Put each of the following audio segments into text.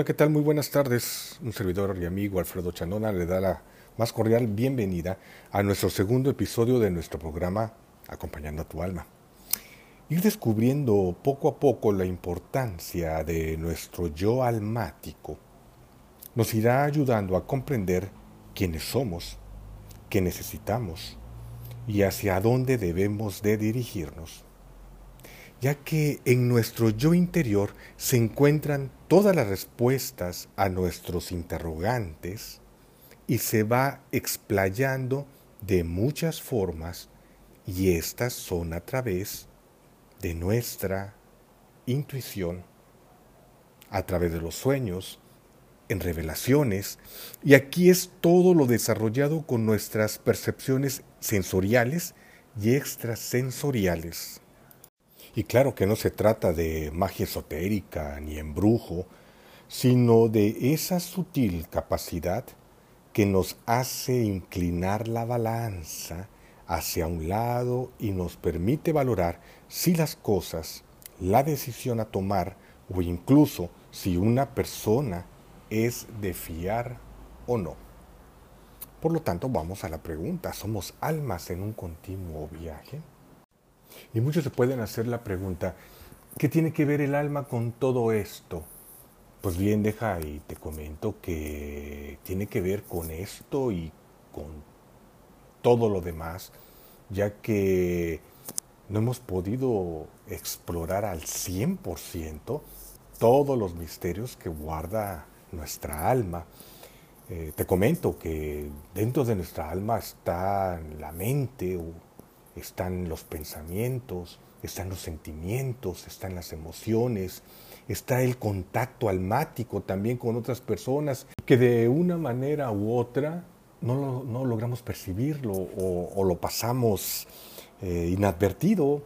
Hola, ¿qué tal? Muy buenas tardes. Un servidor y amigo Alfredo Chanona le da la más cordial bienvenida a nuestro segundo episodio de nuestro programa Acompañando a tu alma. Ir descubriendo poco a poco la importancia de nuestro yo almático nos irá ayudando a comprender quiénes somos, qué necesitamos y hacia dónde debemos de dirigirnos ya que en nuestro yo interior se encuentran todas las respuestas a nuestros interrogantes y se va explayando de muchas formas y estas son a través de nuestra intuición, a través de los sueños, en revelaciones, y aquí es todo lo desarrollado con nuestras percepciones sensoriales y extrasensoriales. Y claro que no se trata de magia esotérica ni embrujo, sino de esa sutil capacidad que nos hace inclinar la balanza hacia un lado y nos permite valorar si las cosas, la decisión a tomar o incluso si una persona es de fiar o no. Por lo tanto, vamos a la pregunta, ¿somos almas en un continuo viaje? Y muchos se pueden hacer la pregunta, ¿qué tiene que ver el alma con todo esto? Pues bien, deja y te comento que tiene que ver con esto y con todo lo demás, ya que no hemos podido explorar al 100% todos los misterios que guarda nuestra alma. Eh, te comento que dentro de nuestra alma está la mente, están los pensamientos, están los sentimientos, están las emociones, está el contacto almático también con otras personas, que de una manera u otra no, no logramos percibirlo o, lo pasamos eh, inadvertido,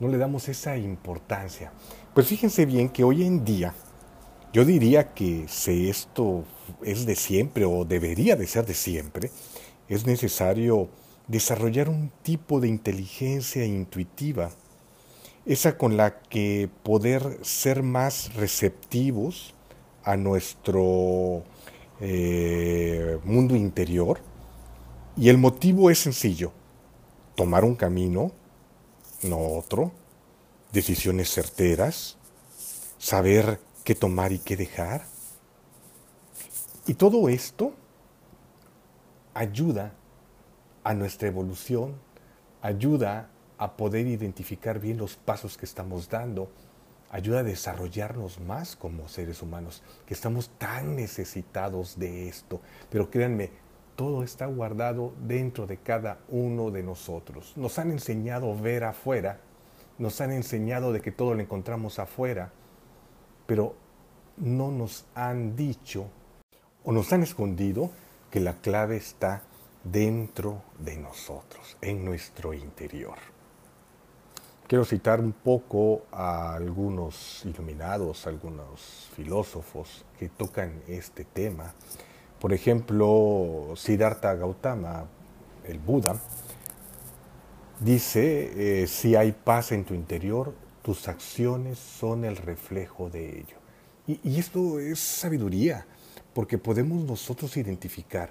no le damos esa importancia. Pues fíjense bien que hoy en día, yo diría que si esto es de siempre o debería de ser de siempre, es necesario desarrollar un tipo de inteligencia intuitiva, esa con la que poder ser más receptivos a nuestro eh, mundo interior. Y el motivo es sencillo, tomar un camino, no otro, decisiones certeras, saber qué tomar y qué dejar. Y todo esto ayuda a nuestra evolución, ayuda a poder identificar bien los pasos que estamos dando, ayuda a desarrollarnos más como seres humanos, que estamos tan necesitados de esto. Pero créanme, todo está guardado dentro de cada uno de nosotros. Nos han enseñado a ver afuera, nos han enseñado de que todo lo encontramos afuera, pero no nos han dicho o nos han escondido que la clave está dentro de nosotros, en nuestro interior. Quiero citar un poco a algunos iluminados, algunos filósofos que tocan este tema. Por ejemplo, Siddhartha Gautama, el Buda, dice, eh, si hay paz en tu interior, tus acciones son el reflejo de ello. y esto es sabiduría, porque podemos nosotros identificar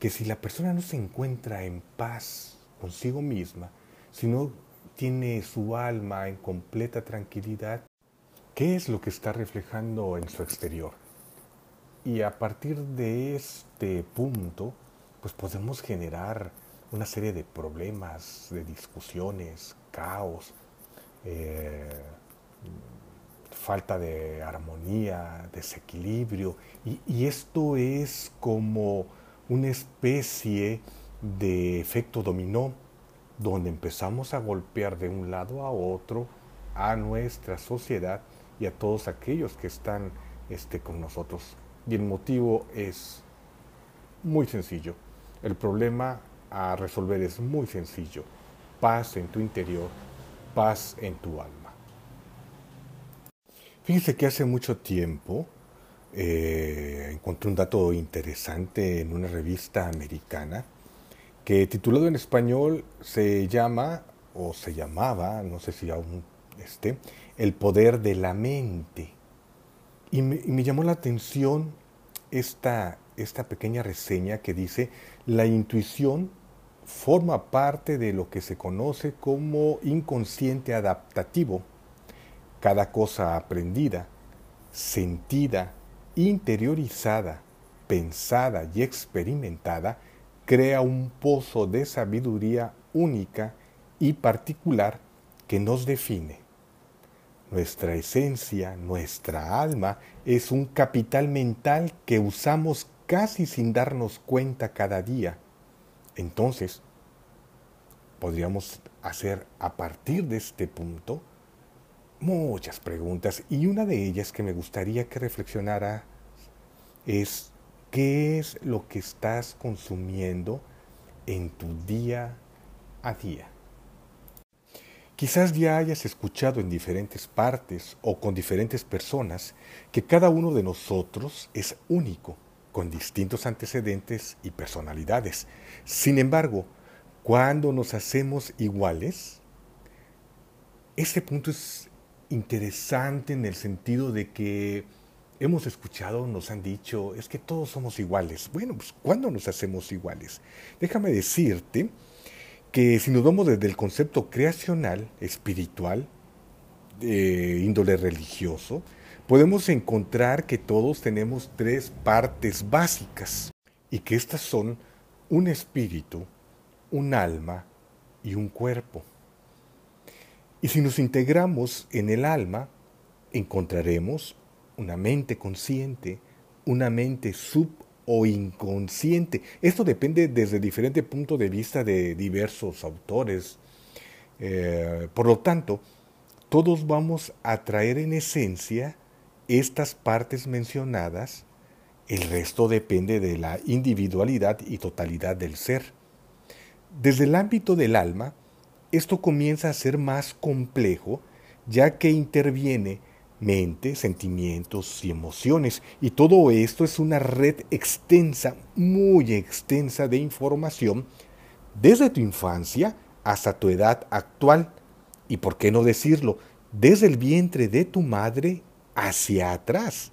que si la persona no se encuentra en paz consigo misma, si no tiene su alma en completa tranquilidad, ¿qué es lo que está reflejando en su exterior? Y a partir de este punto, pues podemos generar una serie de problemas, de discusiones, caos, eh, falta de armonía, desequilibrio. y esto es como una especie de efecto dominó, donde empezamos a golpear de un lado a otro a nuestra sociedad y a todos aquellos que están este, con nosotros. Y el motivo es muy sencillo. El problema a resolver es muy sencillo. Paz en tu interior, paz en tu alma. Fíjense que hace mucho tiempo eh, encontré un dato interesante en una revista americana que titulado en español se llama o se llamaba, no sé si aún esté, El poder de la mente. Y me, llamó la atención esta, esta pequeña reseña que dice, la intuición forma parte de lo que se conoce como inconsciente adaptativo. Cada cosa aprendida, sentida, interiorizada, pensada y experimentada crea un pozo de sabiduría única y particular que nos define. Nuestra esencia, nuestra alma, es un capital mental que usamos casi sin darnos cuenta cada día. Entonces, podríamos hacer a partir de este punto muchas preguntas y una de ellas que me gustaría que reflexionara es qué es lo que estás consumiendo en tu día a día. Quizás ya hayas escuchado en diferentes partes o con diferentes personas que cada uno de nosotros es único, con distintos antecedentes y personalidades. Sin embargo, cuando nos hacemos iguales, ese punto es interesante en el sentido de que hemos escuchado, nos han dicho, es que todos somos iguales. Bueno, pues ¿cuándo nos hacemos iguales? Déjame decirte que si nos vamos desde el concepto creacional, espiritual, de índole religioso, podemos encontrar que todos tenemos tres partes básicas y que estas son un espíritu, un alma y un cuerpo. Y si nos integramos en el alma, encontraremos una mente consciente, una mente sub o inconsciente. Esto depende desde diferente punto de vista de diversos autores. Eh, por lo tanto, todos vamos a traer en esencia estas partes mencionadas, el resto depende de la individualidad y totalidad del ser. Desde el ámbito del alma, esto comienza a ser más complejo, ya que interviene mente, sentimientos y emociones. Y todo esto es una red extensa, muy extensa de información, desde tu infancia hasta tu edad actual. Y por qué no decirlo, desde el vientre de tu madre hacia atrás.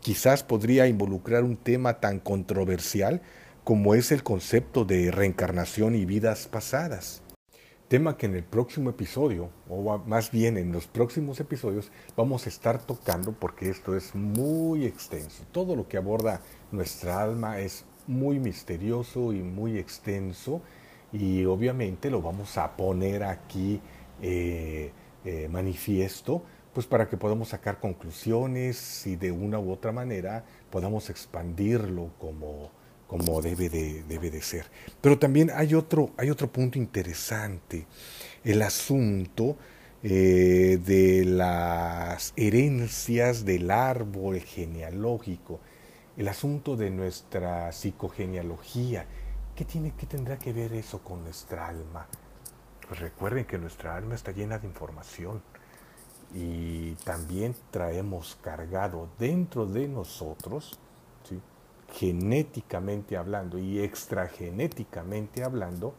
Quizás podría involucrar un tema tan controversial como es el concepto de reencarnación y vidas pasadas tema que en el próximo episodio, o más bien en los próximos episodios, vamos a estar tocando porque esto es muy extenso. Todo lo que aborda nuestra alma es muy misterioso y muy extenso y obviamente lo vamos a poner aquí eh, eh, manifiesto pues para que podamos sacar conclusiones y de una u otra manera podamos expandirlo como como debe de, debe de ser. Pero también hay otro, hay otro punto interesante, el asunto eh, de las herencias del árbol genealógico, el asunto de nuestra psicogenealogía. ¿Qué, tiene, qué tendrá que ver eso con nuestra alma? Recuerden que nuestra alma está llena de información y también traemos cargado dentro de nosotros genéticamente hablando y extragenéticamente hablando,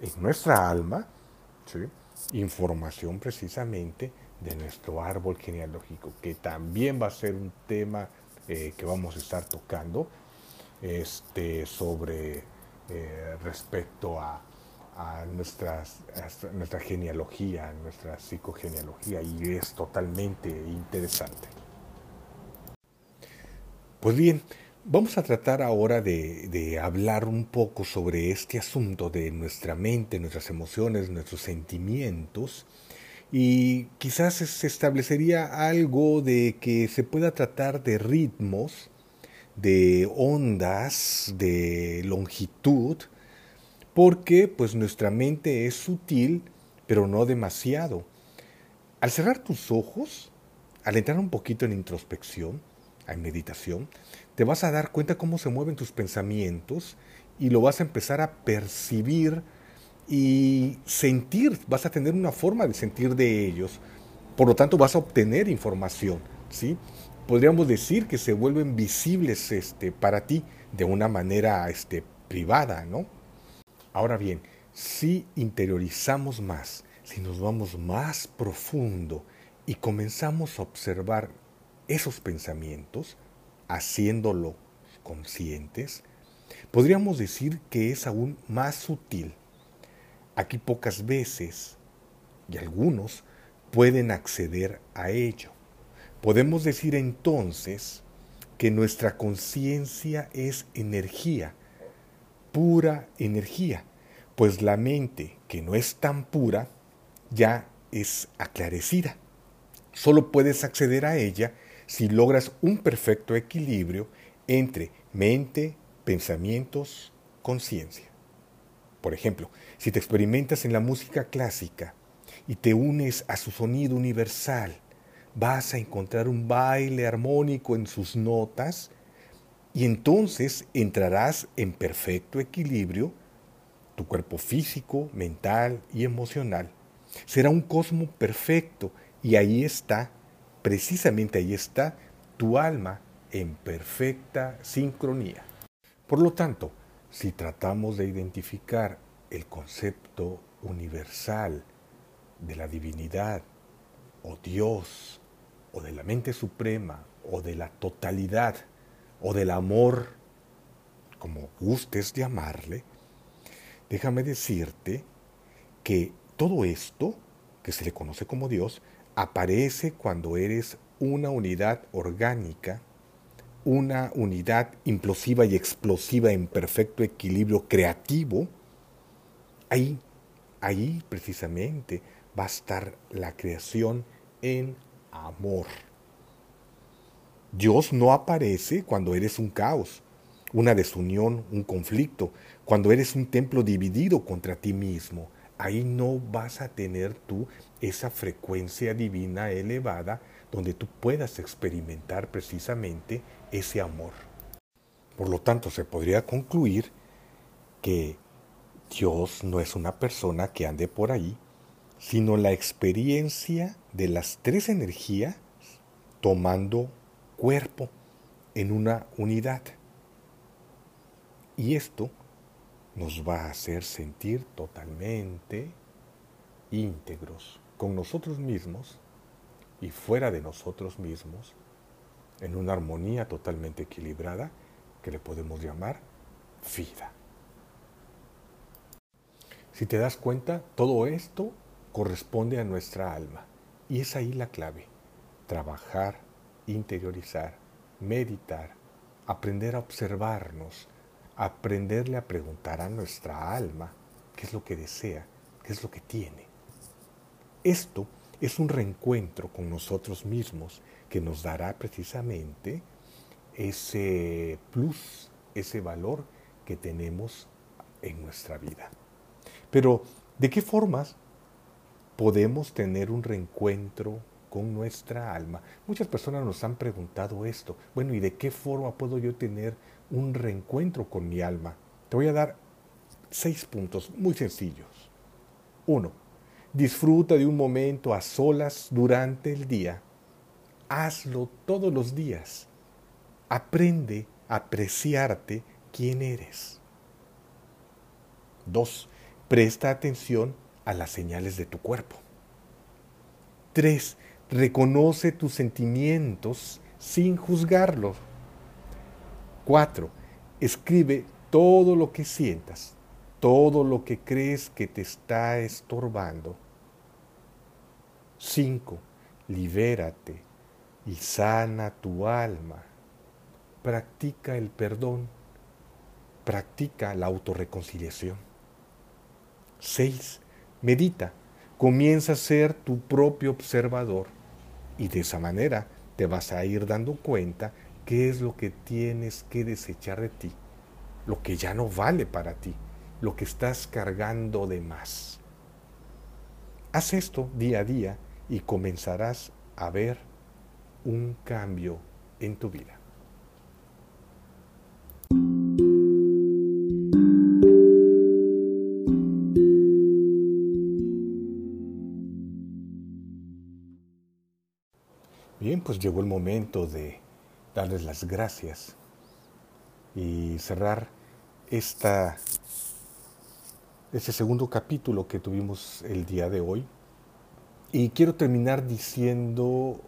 en nuestra alma, información precisamente de nuestro árbol genealógico, que también va a ser un tema eh, que vamos a estar tocando este, sobre eh, respecto a, nuestras, a nuestra genealogía, nuestra psicogenealogía, y es totalmente interesante. Pues bien, Vamos a tratar ahora de, hablar un poco sobre este asunto de nuestra mente, nuestras emociones, nuestros sentimientos y quizás se establecería algo de que se pueda tratar de ritmos, de ondas, de longitud, porque pues nuestra mente es sutil, pero no demasiado. Al cerrar tus ojos, al entrar un poquito en introspección, en meditación, te vas a dar cuenta cómo se mueven tus pensamientos y lo vas a empezar a percibir y sentir, vas a tener una forma de sentir de ellos. Por lo tanto, vas a obtener información, ¿sí? Podríamos decir que se vuelven visibles este, para ti de una manera este, privada, ¿no? Ahora bien, si interiorizamos más, si nos vamos más profundo y comenzamos a observar esos pensamientos, haciéndolo conscientes, podríamos decir que es aún más sutil. Aquí pocas veces, y algunos, pueden acceder a ello. Podemos decir entonces que nuestra conciencia es energía, pura energía, pues la mente que no es tan pura ya es aclarecida. Solo puedes acceder a ella si logras un perfecto equilibrio entre mente, pensamientos, conciencia. Por ejemplo, si te experimentas en la música clásica y te unes a su sonido universal, vas a encontrar un baile armónico en sus notas y entonces entrarás en perfecto equilibrio tu cuerpo físico, mental y emocional. Será un cosmo perfecto y ahí está, precisamente ahí está, tu alma en perfecta sincronía. Por lo tanto, si tratamos de identificar el concepto universal de la divinidad o Dios o de la mente suprema o de la totalidad o del amor, como gustes llamarle, déjame decirte que todo esto, que se le conoce como Dios, aparece cuando eres una unidad orgánica, una unidad implosiva y explosiva en perfecto equilibrio creativo, ahí, ahí precisamente va a estar la creación en amor. Dios no aparece cuando eres un caos, una desunión, un conflicto, cuando eres un templo dividido contra ti mismo. Ahí no vas a tener tú esa frecuencia divina elevada donde tú puedas experimentar precisamente ese amor. Por lo tanto, se podría concluir que Dios no es una persona que ande por ahí sino la experiencia de las tres energías tomando cuerpo en una unidad. Y esto nos va a hacer sentir totalmente íntegros con nosotros mismos y fuera de nosotros mismos en una armonía totalmente equilibrada que le podemos llamar vida. Si te das cuenta, todo esto corresponde a nuestra alma. Y es ahí la clave. Trabajar, interiorizar, meditar, aprender a observarnos, aprenderle a preguntar a nuestra alma qué es lo que desea, qué es lo que tiene. Esto es un reencuentro con nosotros mismos que nos dará precisamente ese plus, ese valor que tenemos en nuestra vida. Pero, ¿de qué formas podemos tener un reencuentro con nuestra alma. Muchas personas nos han preguntado esto. Bueno, ¿y de qué forma puedo yo tener un reencuentro con mi alma? Te voy a dar seis puntos muy sencillos. Uno, disfruta de un momento a solas durante el día. Hazlo todos los días. Aprende a apreciarte quién eres. Dos, presta atención a las señales de tu cuerpo. 3. Reconoce tus sentimientos sin juzgarlos. 4. Escribe todo lo que sientas, todo lo que crees que te está estorbando. 5. Libérate y sana tu alma. Practica el perdón. Practica la autorreconciliación. 6 Medita, comienza a ser tu propio observador y de esa manera te vas a ir dando cuenta qué es lo que tienes que desechar de ti, lo que ya no vale para ti, lo que estás cargando de más. Haz esto día a día y comenzarás a ver un cambio en tu vida. Bien, pues llegó el momento de darles las gracias y cerrar esta, este segundo capítulo que tuvimos el día de hoy. Y quiero terminar diciendo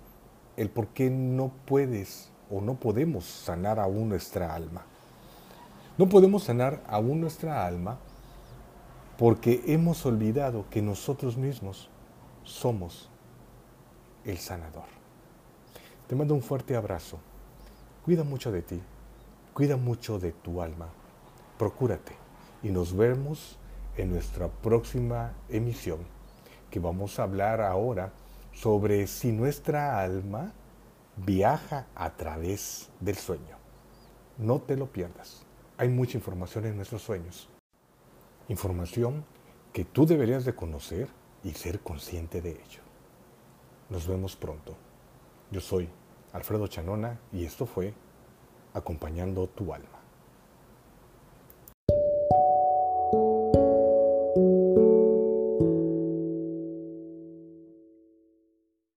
el por qué no puedes o no podemos sanar aún nuestra alma. No podemos sanar aún nuestra alma porque hemos olvidado que nosotros mismos somos el sanador. Te mando un fuerte abrazo. Cuida mucho de ti. Cuida mucho de tu alma. Procúrate. Y nos vemos en nuestra próxima emisión, que vamos a hablar ahora sobre si nuestra alma viaja a través del sueño. No te lo pierdas. Hay mucha información en nuestros sueños. Información que tú deberías de conocer y ser consciente de ello. Nos vemos pronto. Yo soy Alfredo Chanona y esto fue Acompañando tu alma.